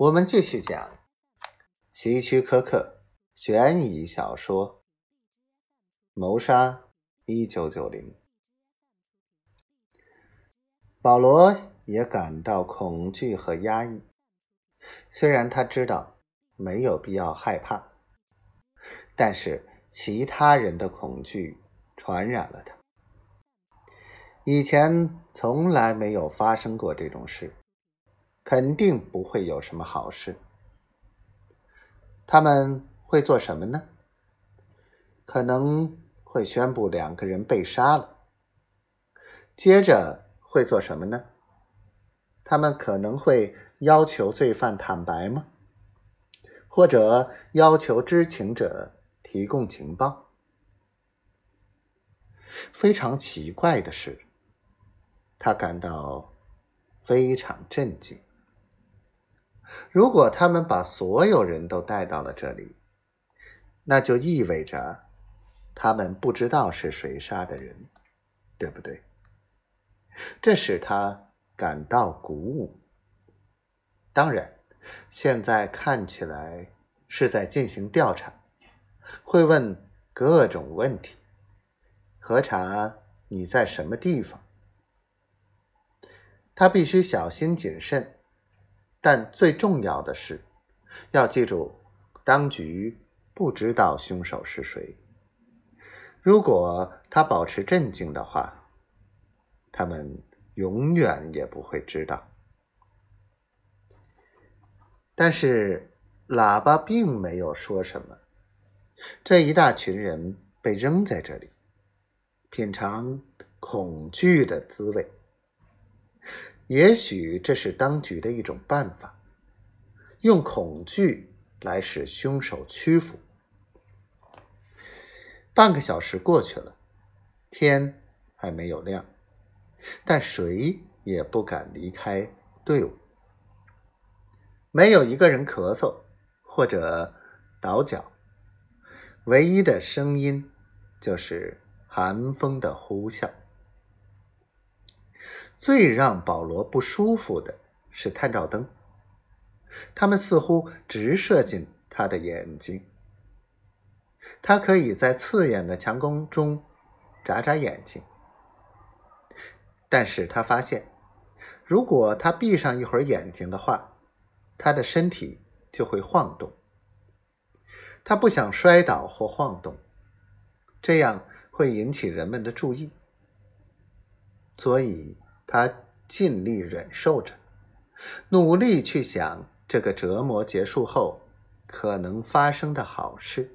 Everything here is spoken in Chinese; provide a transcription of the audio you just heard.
我们继续讲希区柯克悬疑小说《谋杀一九九零》。保罗也感到恐惧和压抑，虽然他知道没有必要害怕，但是其他人的恐惧传染了他。以前从来没有发生过这种事。肯定不会有什么好事。他们会做什么呢？可能会宣布两个人被杀了。接着会做什么呢？他们可能会要求罪犯坦白吗？或者要求知情者提供情报？非常奇怪的是，他感到非常震惊。如果他们把所有人都带到了这里，那就意味着他们不知道是谁杀的人，对不对？这使他感到鼓舞。当然，现在看起来是在进行调查，会问各种问题，核查你在什么地方。他必须小心谨慎。但最重要的是，要记住，当局不知道凶手是谁。如果他保持镇静的话，他们永远也不会知道。但是，喇叭并没有说什么。这一大群人被扔在这里，品尝恐惧的滋味。也许这是当局的一种办法，用恐惧来使凶手屈服。半个小时过去了，天还没有亮，但谁也不敢离开队伍。没有一个人咳嗽或者倒脚，唯一的声音就是寒风的呼啸。最让保罗不舒服的是探照灯，它们似乎直射进他的眼睛。他可以在刺眼的强光中眨眨眼睛，但是他发现，如果他闭上一会儿眼睛的话，他的身体就会晃动。他不想摔倒或晃动，这样会引起人们的注意，所以。他尽力忍受着，努力去想这个折磨结束后可能发生的好事。